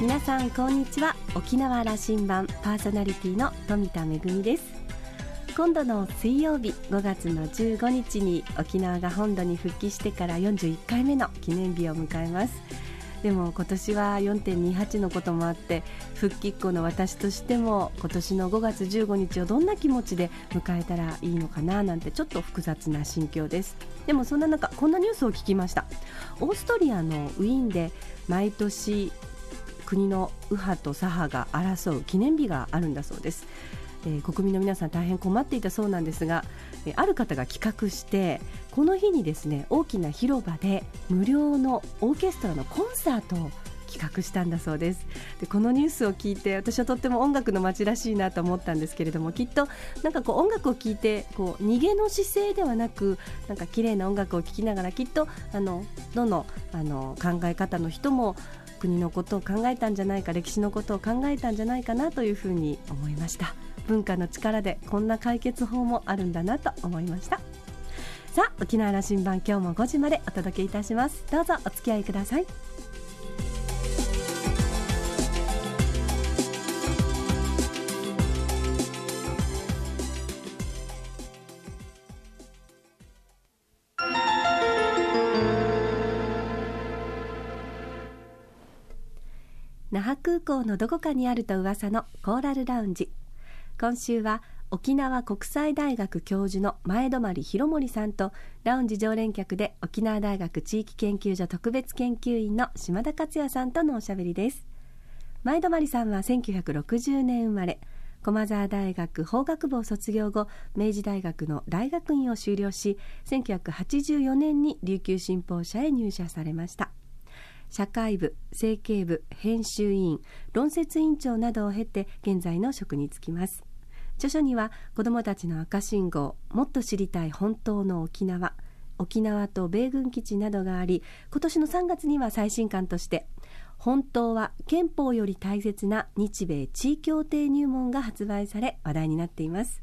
皆さんこんにちは。沖縄羅針盤パーソナリティの富田恵です。今度の水曜日5月の15日に沖縄が本土に復帰してから41回目の記念日を迎えます。でも今年は4.28のこともあって復帰っ子の私としても今年の5月15日をどんな気持ちで迎えたらいいのかななんてちょっと複雑な心境です。でもそんな中こんなニュースを聞きました。オーストリアのウィーンで毎年国の右派と左派が争う記念日があるんだそうです、えー、国民の皆さん大変困っていたそうなんですが、えー、ある方が企画してこの日にですね大きな広場で無料のオーケストラのコンサートを企画したんだそうです。でこのニュースを聞いて私はとっても音楽の街らしいなと思ったんですけれどもきっとなんかこう音楽を聴いてこう逃げの姿勢ではなくなんか綺麗な音楽を聴きながらきっとあのどのあの考え方の人も国のことを考えたんじゃないか歴史のことを考えたんじゃないかなというふうに思いました。文化の力でこんな解決法もあるんだなと思いました。さあ沖縄羅針盤今日も5時までお届けいたします。どうぞお付き合いください。那覇空港のどこかにあると噂のコーラルラウンジ。今週は沖縄国際大学教授の前泊博盛さんとラウンジ常連客で沖縄大学地域研究所特別研究員の島田克也さんとのおしゃべりです。前泊さんは1960年生まれ駒澤大学法学部を卒業後明治大学の大学院を修了し1984年に琉球新報社へ入社されました。社会部政経部編集委員論説委員長などを経て現在の職に就きます。著書には子どもたちの赤信号もっと知りたい本当の沖縄。沖縄と米軍基地などがあり今年の3月には最新刊として本当は憲法より大切な日米地位協定入門が発売され話題になっています。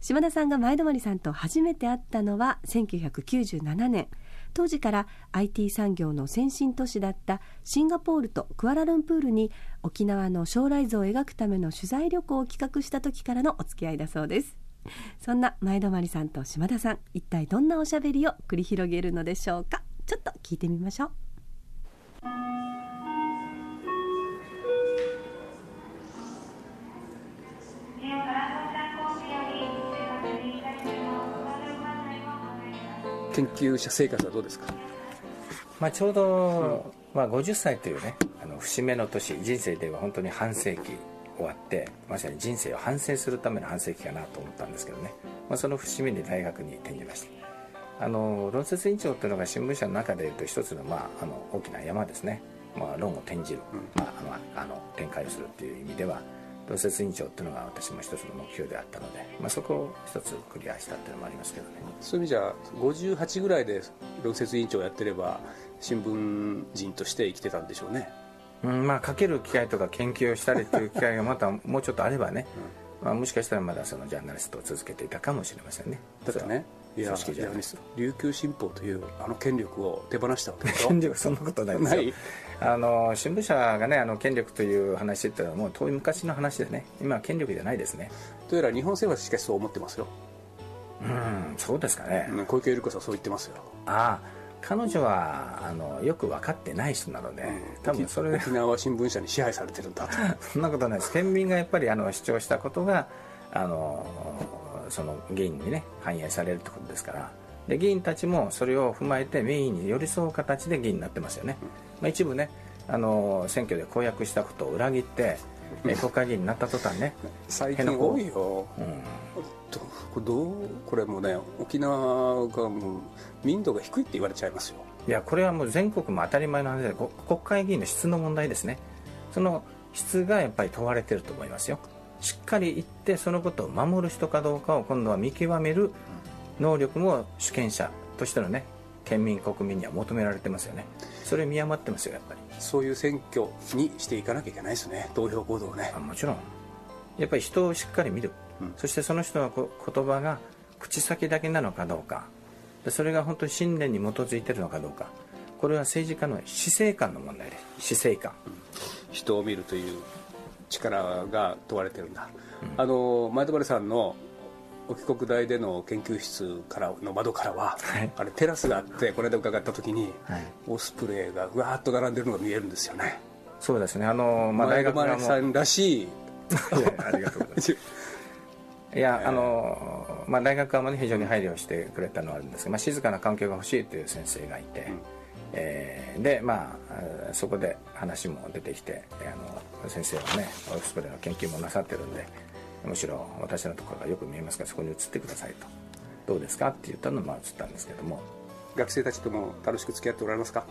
島田さんが前泊さんと初めて会ったのは1997年。当時から IT 産業の先進都市だったシンガポールとクアラルンプールに沖縄の将来像を描くための取材旅行を企画した時からのお付き合いだそうです。そんな前泊さんと島田さん一体どんなおしゃべりを繰り広げるのでしょうか。ちょっと聞いてみましょう。研究者生活はどうですか、まあ、ちょうど、うん、まあ、50歳というねあの節目の年人生では本当に半世紀終わってまさに人生を反省するための半世紀かなと思ったんですけどね、まあ、その節目に大学に転じましたあの論説委員長というのが新聞社の中でいうと一つの,、まあ、あの大きな山ですね、まあ、論を転じる、まあ、あのあの展開をするっていう意味では論説委員長っていうのが私も一つの目標であったので、まあ、そこを一つクリアしたっていうのもありますけどね。そういう意味じゃ58ぐらいで論説委員長をやってれば新聞人として生きてたんでしょうね。うんまあ書ける機会とか研究をしたりっていう機会がまたもうちょっとあればね、うん、まあ、もしかしたらまだそのジャーナリストを続けていたかもしれませんね。だってねいや琉球新報というあの権力を手放したわけでしょ。権力そんなことないですよあの新聞社がねあの権力という話っていうのはもう遠い昔の話でね今は権力じゃないですね。というよりは日本政府はしかしそう思ってますよ。うんそうですかね、小池百合子さんそう言ってますよ。ああ彼女はあのよく分かってない人なので、うん、多分それ沖縄新聞社に支配されてるんだと。そんなことないです。県民がやっぱりあの主張したことがあのその議員にね反映されるってことですからで議員たちもそれを踏まえて民意に寄り添う形で議員になってますよね、まあ、一部ねあの選挙で公約したことを裏切って、え国会議員になった途端ね最近多いよ、うん、どうこれもね沖縄がもう民度が低いって言われちゃいますよ。いやこれはもう全国も当たり前の話で国会議員の質の問題ですね。その質がやっぱり問われてると思いますよ。しっかり言ってそのことを守る人かどうかを今度は見極める能力も主権者としてのね県民国民には求められてますよね。それ見余ってますよやっぱり。そういう選挙にしていかなきゃいけないですね。投票行動をね。もちろん。やっぱり人をしっかり見る、うん、そしてその人の言葉が口先だけなのかどうか。それが本当に信念に基づいてるのかどうか。これは政治家の死生観の問題です死生観、人を見るという力が問われてるんだ、あの前泊さんの沖国大での研究室からの窓からは、はい。あれテラスがあってこの間伺った時に、はい。オスプレイがうわーっと並んでるのが見えるんですよね。そうですね。あの、まあ、前大学側も泊さんらしい。いやありがとうございます。いや、あのまあ、大学側も、ね、非常に配慮してくれたのはあるんですが、まあ、静かな環境が欲しいという先生がいて、えーで、まあ、えーそこで話も出てきてえーあの先生はねオフスプレイの研究もなさってるんでむしろ私のところがよく見えますからそこに移ってくださいと。どうですかって言ったのをまあ移ったんですけども。学生たちとも楽しく付き合っておられますか？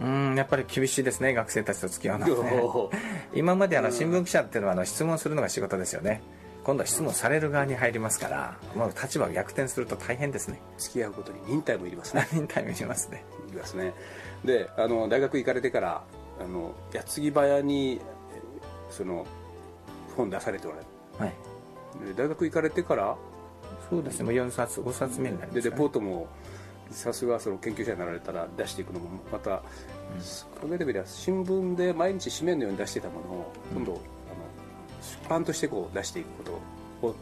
うんやっぱり厳しいですね学生たちと付き合うのはね。今まであの新聞記者っていうのはあの質問するのが仕事ですよね。今度は質問される側に入りますからもう立場が逆転すると大変ですね。付き合うことに忍耐もいりますね。何人タイムしますね。いりますね。であの大学行かれてからあの矢継ぎ早にえその本出されておられはい。大学行かれてから？そうですね。もう4冊5冊目になりまですレかね。ポートもさすがその研究者になられたら出していくのもまた、考えてみれば新聞で毎日紙面のように出していたものを今度、あの出版としてこう出していくことを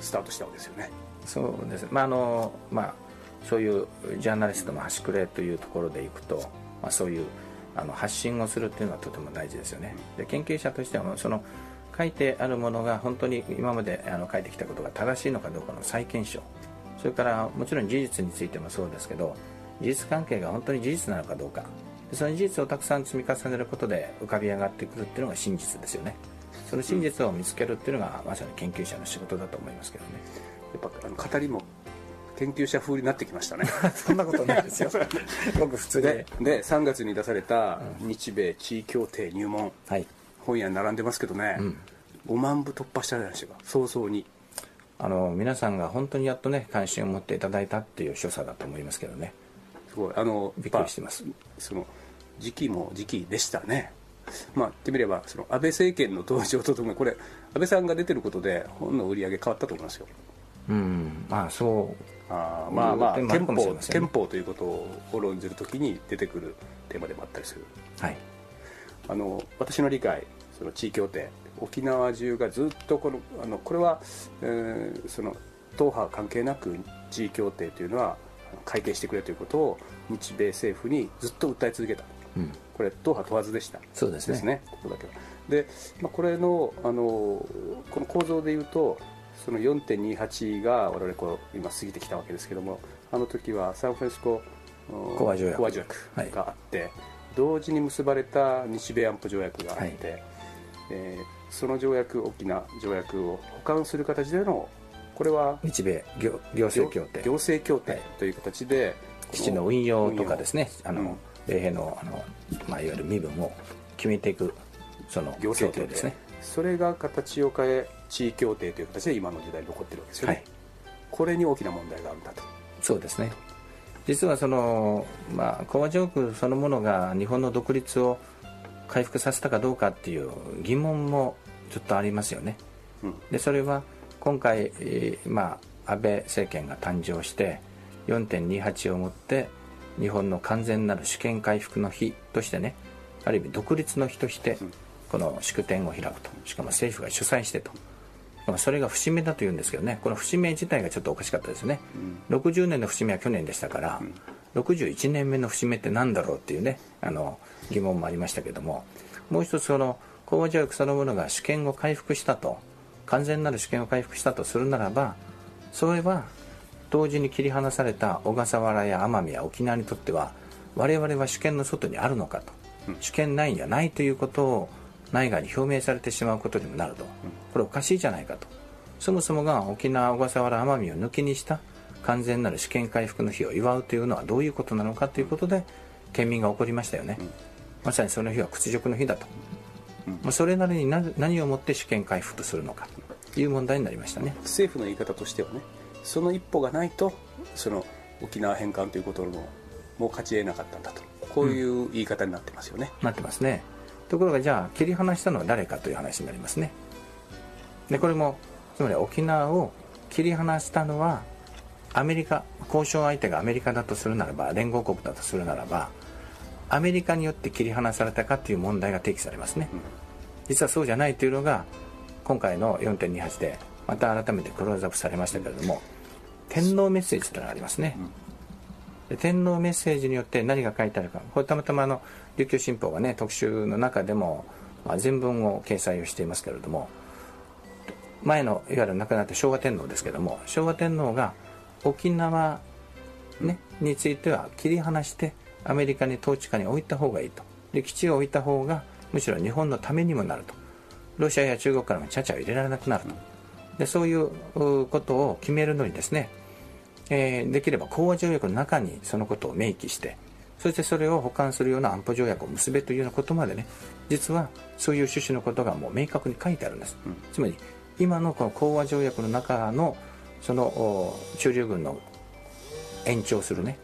スタートしたわけですよね。そうです。まああのまあそういうジャーナリストの端くれというところでいくと、まあ、そういうあの発信をするっていうのはとても大事ですよね。で研究者としてはその書いてあるものが本当に今まであの書いてきたことが正しいのかどうかの再検証。それからもちろん事実についてもそうですけど事実関係が本当に事実なのかどうか。でその事実をたくさん積み重ねることで浮かび上がってくるっていうのが真実ですよね。その真実を見つけるっていうのがまさに研究者の仕事だと思いますけどね。やっぱあの語りも研究者風になってきましたね。そんなことないですよ。僕普通ででで3月に出された日米地位協定入門。はい本屋に並んでますけどね、5万部突破したじゃないでしょうか。早々に。あの皆さんが本当にやっとね関心を持っていただいたっていう所作だと思いますけどね。すごい。あのびっくりしてます。その時期も時期でしたね。まあ言ってみればその安倍政権の登場とともにこれ安倍さんが出てることで本の売り上げ変わったと思いますよ。うん。まあそあーまあまあ憲法憲法ということを論じるときに出てくるテーマでもあったりする。うはい。あの私の理解その地位協定沖縄中がずっとこのあのこれは、えーその党派関係なく地位協定というのは改定してくれということを日米政府にずっと訴え続けた。うん。これ党派問わずでした。そうですね。ここだけは。で、まあ、これのあのこの構造でいうとその4.28が我々こう今過ぎてきたわけですけどもあの時はサンフランシスコうん講和条約。があって、同時に結ばれた日米安保条約があって、はいえーその条約大きな条約を補完する形でのこれは日米行行政協定。行政協定という形で、基地の運用とかですねあの、うん。米兵のあの、まあ、いわゆる身分を決めていくその協行政協定。定ですね。それが形を変え地位協定という形で今の時代に残ってるわけですよね、はい。これに大きな問題があるんだと。そうですね。実はその、まあ、講和条約そのものが日本の独立を回復させたかどうかっていう疑問もちょっとありますよね。うん。でそれは今回、えーまあ、安倍政権が誕生して4.28をもって日本の完全なる主権回復の日としてねある意味独立の日としてうん。この祝典を開くと。しかも政府が主催してと。まあそれが節目だというんですけどね。この節目自体がちょっとおかしかったですね、60年の節目は去年でしたから、61年目の節目って何だろうっていうねあの疑問もありましたけどももう一つその講和条約そのものが主権を回復したと完全なる主権を回復したとするならばそれは同時に切り離された小笠原や奄美や沖縄にとっては我々は主権の外にあるのかと、主権内にはないということを内外に表明されてしまうことにもなると。これおかしいじゃないかと。そもそもが沖縄小笠原奄美を抜きにした完全なる主権回復の日を祝うというのはどういうことなのかということで県民が怒りましたよね、まさにその日は屈辱の日だと、まあ、それなりにな何をもって主権回復とするのか。という問題になりましたね。政府の言い方としてはねその一歩がないとその沖縄返還ということのもう勝ち得なかったんだと。こういう言い方になってますよね、なってますね。ところがじゃあ切り離したのは誰かという話になりますね。でこれもつまり沖縄を切り離したのはアメリカ交渉相手がアメリカだとするならば連合国だとするならばアメリカによって切り離されたかという問題が提起されますね、実はそうじゃないというのが今回の4.28でまた改めてクローズアップされましたけれども天皇メッセージというのがありますね、で天皇メッセージによって何が書いてあるか。これたまたまあの琉球新報がね特集の中でも、まあ、全文を掲載をしていますけれども前のいわゆる亡くなった昭和天皇ですけども昭和天皇が沖縄、ね、については切り離してアメリカに統治下に置いた方がいいと。で基地を置いた方がむしろ日本のためにもなると。ロシアや中国からもちゃちゃを入れられなくなると。でそういうことを決めるのにですね、えー、できれば講和条約の中にそのことを明記してそしてそれを保管するような安保条約を結べというようなことまでね実はそういう趣旨のことがもう明確に書いてあるんです、うん、つまり今のこの講和条約の中のその駐留軍の延長するね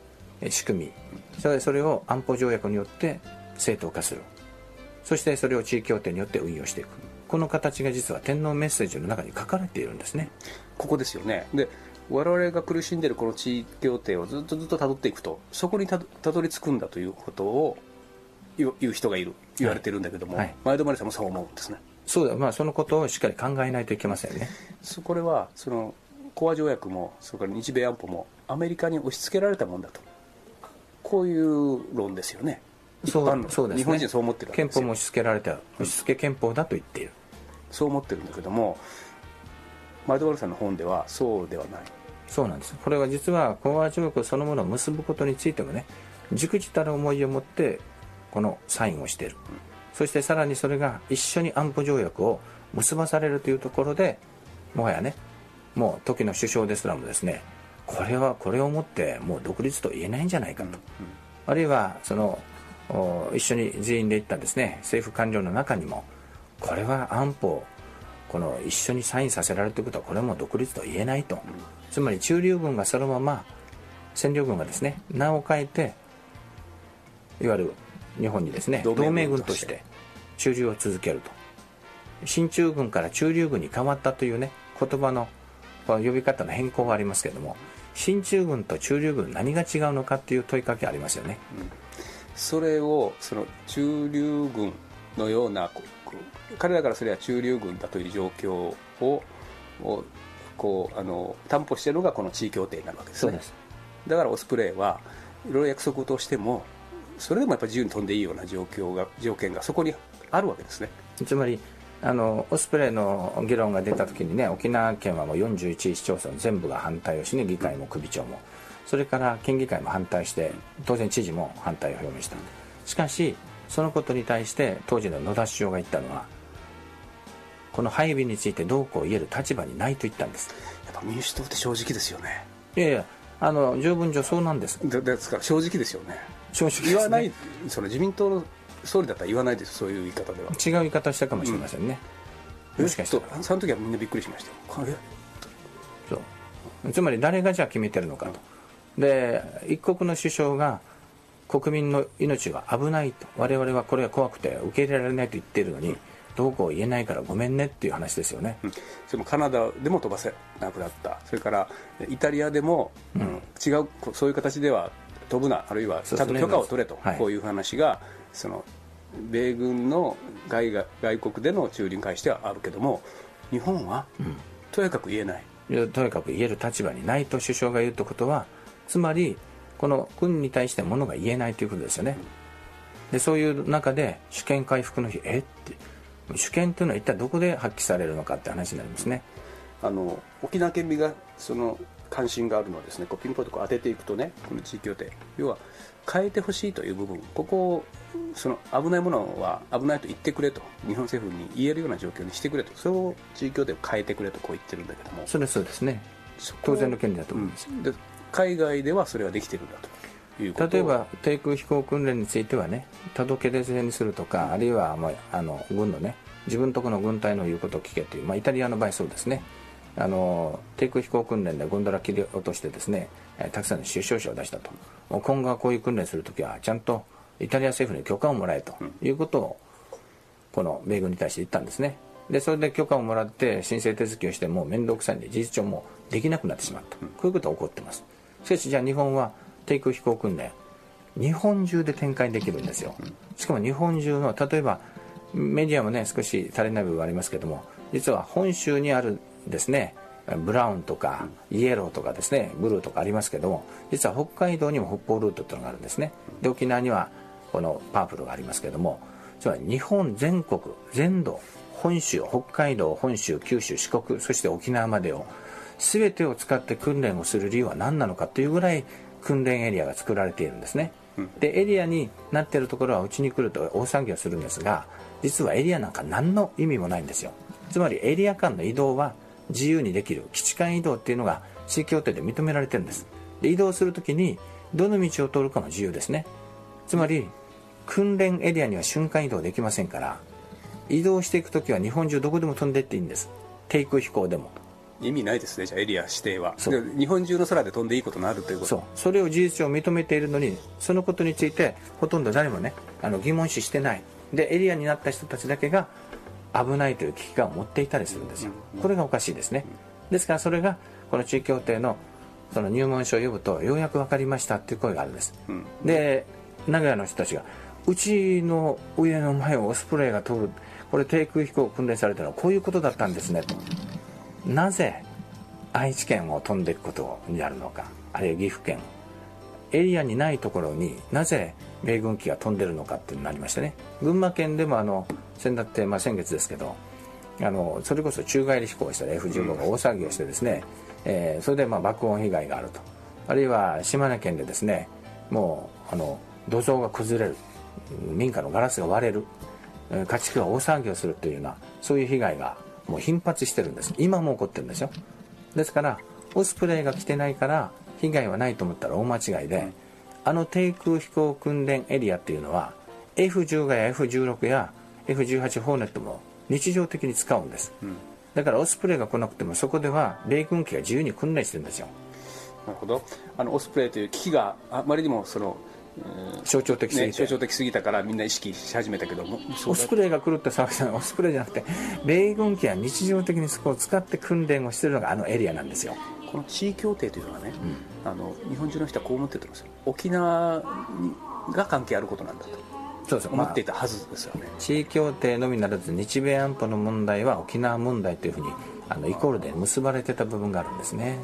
仕組みそれそれを安保条約によって正当化する。そしてそれを地位協定によって運用していく。この形が実は天皇メッセージの中に書かれているんですね。ここですよね。で我々が苦しんでいるこの地位協定をずっとずっとたどっていくとそこにたどり着くんだということを言う人がいる。言われてるんだけども、はい。はい、前泊さんもそう思うんですね。そうだ、まあ、そのことをしっかり考えないといけませんね。これはその講和条約もそれから日米安保もアメリカに押し付けられたもんだとこういう論ですよね。そうそうです、ね、日本人そう思ってる憲法も押し付けられた押し付け憲法だと言っている、そう思ってるんだけどもマルドバルさんの本ではそうではない。そうなんです。これは実は講和条約そのものを結ぶことについてもね熟知たる思いを持ってこのサインをしている、うん、そしてさらにそれが一緒に安保条約を結ばされるというところでもはやねもう時の首相ですらもですねこれはこれをもってもう独立と言えないんじゃないかと、あるいはその一緒に全員で行ったですね政府官僚の中にもこれは安保この一緒にサインさせられるということはこれも独立と言えないと、うん、つまり駐留軍がそのまま占領軍がですね名を変えていわゆる日本にですね同盟軍として。駐留を続けると。進駐軍から駐留軍に変わったというね言葉の呼び方の変更がありますけれども進駐軍と駐留軍何が違うのかっていう問いかけありますよね、うん、それをその駐留軍のような彼らからすれば駐留軍だという状況ををこうあの担保しているのがこの地位協定になるわけですね。だからオスプレイはいろいろ約束としてもそれでもやっぱり自由に飛んでいいような状況が条件がそこにあるわけですね。つまりあのオスプレイの議論が出た時にね沖縄県はもう41市町村全部が反対をしね議会も首長も。それから県議会も反対して当然知事も反対を表明した。しかしそのことに対して当時の野田首相が言ったのはこの配備についてどうこう言える立場にないと言ったんです。やっぱ民主党って正直ですよね。いやいやあの十分上そうなんです。ですから正直ですよね。正直、ね、言わないその自民党の総理だったら言わないですそういう言い方では違う言い方したかもしれませんね、うん、もしかしたらその時はみんなびっくりしましたよそうつまり誰がじゃあ決めてるのかと、うん、で一国の首相が国民の命が危ないと我々はこれが怖くて受け入れられないと言っているのに、うん、どうこう言えないからごめんねっていう話ですよね、うん、それもカナダでも飛ばせなくなったそれからイタリアでも、うん、違うそういう形では飛ぶなあるいはちゃんと許可を取れと、こういう話がその米軍の外が外国での駐留に関してはあるけども日本は、とにかく言えない。とにかく言える立場にないと首相が言うということはつまりこの軍に対してものが言えないということですよね。でそういう中で主権回復の日え？って。主権というのは一体どこで発揮されるのかって話になりますね。あの沖縄県民がその関心があるのはですねこうピンポイントこう当てていくとねこの地域協定要は変えてほしいという部分。ここをその危ないものは危ないと言ってくれと日本政府に言えるような状況にしてくれと。それを地域協定を変えてくれとこう言ってるんだけども。それそうですね。当然の権利だと思います、うん、で海外ではそれはできてるんだと。いう例えば低空飛行訓練についてはね届け出制にするとか、あるいは、まあ、あの軍のね自分とこの軍隊の言うことを聞けという、まあ、イタリアの場合そうですねあの低空飛行訓練でゴンドラ切り落としてですねたくさんの死傷者を出したと。今後はこういう訓練するときはちゃんとイタリア政府に許可をもらえということをこの米軍に対して言ったんですね。でそれで許可をもらって申請手続きをしても面倒くさいんで事実上もできなくなってしまった。こういうことが起こってます。しかしじゃあ日本は低空飛行訓練日本中で展開できるんですよ。しかも日本中の例えばメディアもね少し足りない部分はありますけども実は本州にあるですねブラウンとかイエローとかですねブルーとかありますけども実は北海道にも北方ルートというのがあるんですね。で沖縄にはこのパープルがありますけどもつまり日本全国全土本州北海道本州九州四国そして沖縄までを全てを使って訓練をする理由は何なのかというぐらい訓練エリアが作られているんですね、でエリアになっているところはうちに来ると大騒ぎをするんですが実はエリアなんか何の意味もないんですよ。つまりエリア間の移動は自由にできる基地間移動っていうのが地域協定で認められてるんです。で移動するときにどの道を通るかも自由ですね。つまり訓練エリアには瞬間移動できませんから移動していく時は日本中どこでも飛んでいっていいんです。低空飛行でも。意味ないですねじゃあエリア指定は。日本中の空で飛んでいいことになるということ。そう。それを事実上認めているのにそのことについてほとんど誰もねあの疑問視してない。でエリアになった人たちだけが危ないという危機感を持っていたりするんですよ。これがおかしいですね。ですからそれがこの地域協定のその入門書を読むとようやく分かりましたっていう声があるんです、うん、で名古屋の人たちがうちの上の前をオスプレイが通るこれ低空飛行訓練されたのはこういうことだったんですね。となぜ愛知県を飛んでいくことになるのかあるいは岐阜県エリアにないところになぜ米軍機が飛んでるのかっていうのになりましてね。群馬県でもあの先だって、まあ、先月ですけどあのそれこそ宙返り飛行した F15 が大騒ぎをしてですね、えー、それでまあ爆音被害があると。あるいは島根県でですねもうあの土壌が崩れる。民家のガラスが割れる。家畜が大騒ぎをするというようなそういう被害がもう頻発してるんです。今も起こってるんですよ。ですからオスプレイが来てないから被害はないと思ったら大間違いであの低空飛行訓練エリアっていうのは F10 や F16 や F18 ホーネットも日常的に使うんです、うん、だからオスプレイが来なくてもそこでは米軍機が自由に訓練してるんですよ。なるほど。あのオスプレイという機器があまりにもその象徴的すぎて、ね、象徴的すぎたからみんな意識し始めたけども。オスプレイが来るって騒ぎじゃないオスプレイじゃなくて米軍機は日常的にそこを使って訓練をしてるのがあのエリアなんですよこの地位協定というのはね、うん、あの日本中の人はこう思ってると思うんですよ。沖縄が関係あることなんだと。そうです思っていたはずですよね、まあ、地位協定のみならず日米安保の問題は沖縄問題というふうにあのイコールで結ばれてた部分があるんですね。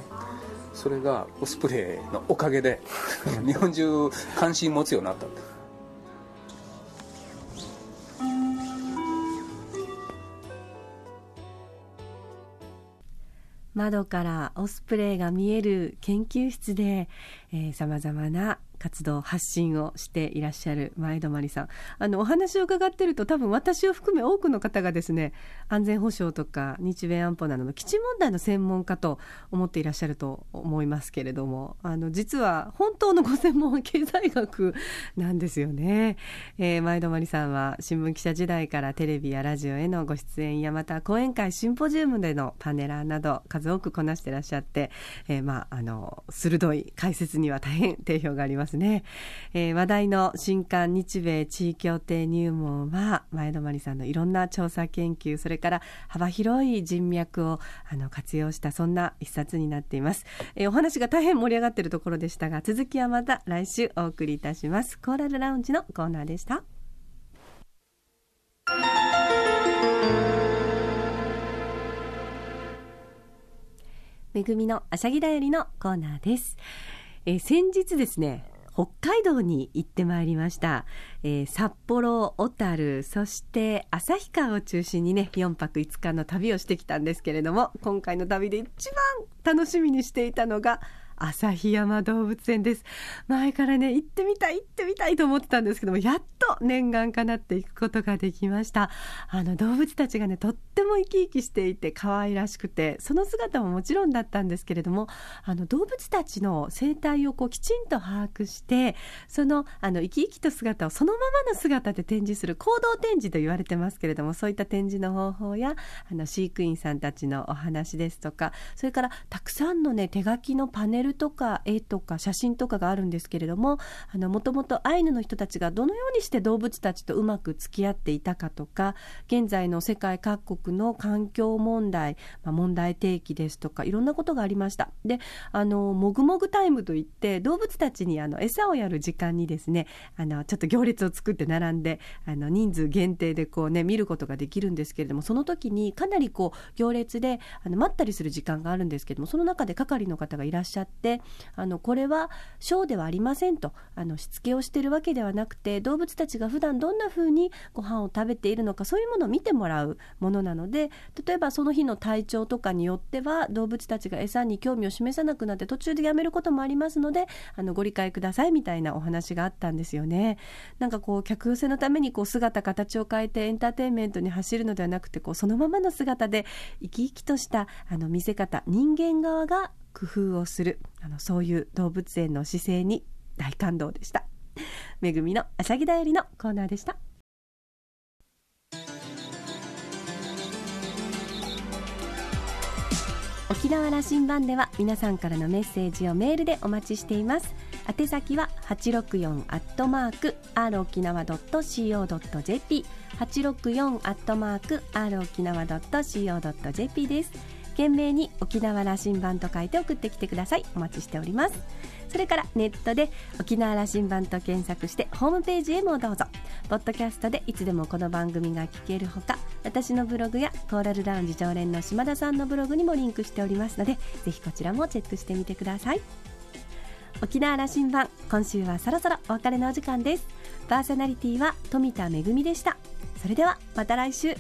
それがオスプレイのおかげで日本中関心持つようになった窓からオスプレイが見える研究室でさまざまな活動発信をしていらっしゃる前泊さん。あのお話を伺ってると多分私を含め多くの方がですね安全保障とか日米安保などの基地問題の専門家と思っていらっしゃると思いますけれどもあの実は本当のご専門は経済学なんですよね、えー、前泊さんは新聞記者時代からテレビやラジオへのご出演やまた講演会シンポジウムでのパネラーなど数多くこなしていらっしゃって、えー、まああの鋭い解説には大変定評があります。ね、えー、話題の新刊日米地位協定入門は前泊さんのいろんな調査研究それから幅広い人脈をあの活用したそんな一冊になっています、えー、お話が大変盛り上がっているところでしたが続きはまた来週お送りいたします。コーラルラウンジのコーナーでした。めぐみのあしゃぎだよりのコーナーです。えー、先日ですね、北海道に行ってまいりました、えー、札幌、小樽そして旭川を中心にね4泊5日の旅をしてきたんですけれども今回の旅で一番楽しみにしていたのが旭山動物園です。前からね行ってみたい行ってみたいと思ってたんですけどもやっと念願かなっていくことができました。あの動物たちがねとっても生き生きしていて可愛らしくてその姿ももちろんだったんですけれどもあの動物たちの生態をこうきちんと把握してそのあの生き生きと姿をそのままの姿で展示する行動展示と言われてますけれどもそういった展示の方法やあの飼育員さんたちのお話ですとかそれからたくさんのね手書きのパネルルとか絵とか写真とかがあるんですけれどももともとアイヌの人たちがどのようにして動物たちとうまく付き合っていたかとか現在の世界各国の環境問題、まあ、問題提起ですとかいろんなことがありました。であのもぐもぐタイムといって動物たちにあの餌をやる時間にですねあのちょっと行列を作って並んであの人数限定でこうね見ることができるんですけれどもその時にかなりこう行列であの待ったりする時間があるんですけどもその中で係の方がいらっしゃってあのこれはショーではありませんとあのしつけをしてるわけではなくて動物たちが普段どんな風にご飯を食べているのかそういうものを見てもらうものなので例えばその日の体調とかによっては動物たちが餌に興味を示さなくなって途中でやめることもありますのであのご理解くださいみたいなお話があったんですよね。なんかこう客寄せのためにこう姿形を変えてエンターテインメントに走るのではなくてこうそのままの姿で生き生きとしたあの見せ方人間側が工夫をするあのそういう動物園の姿勢に大感動でした。めぐみのあしゃぎだよりのコーナーでした。沖縄羅針盤では皆さんからのメッセージをメールでお待ちしています。宛先は864アットマーク r 沖縄 .co.jp 864アットマーク r 沖縄 .co.jp です。懸命に沖縄羅針盤と書いて送ってきてくださいお待ちしておりますそれからネットで沖縄羅針盤と検索してホームページへもどうぞポッドキャストでいつでもこの番組が聞けるほか私のブログやコーラルラウンジ常連の島田さんのブログにもリンクしておりますのでぜひこちらもチェックしてみてください沖縄羅針盤今週はそろそろお別れのお時間ですパーソナリティは富田恵でしたそれではまた来週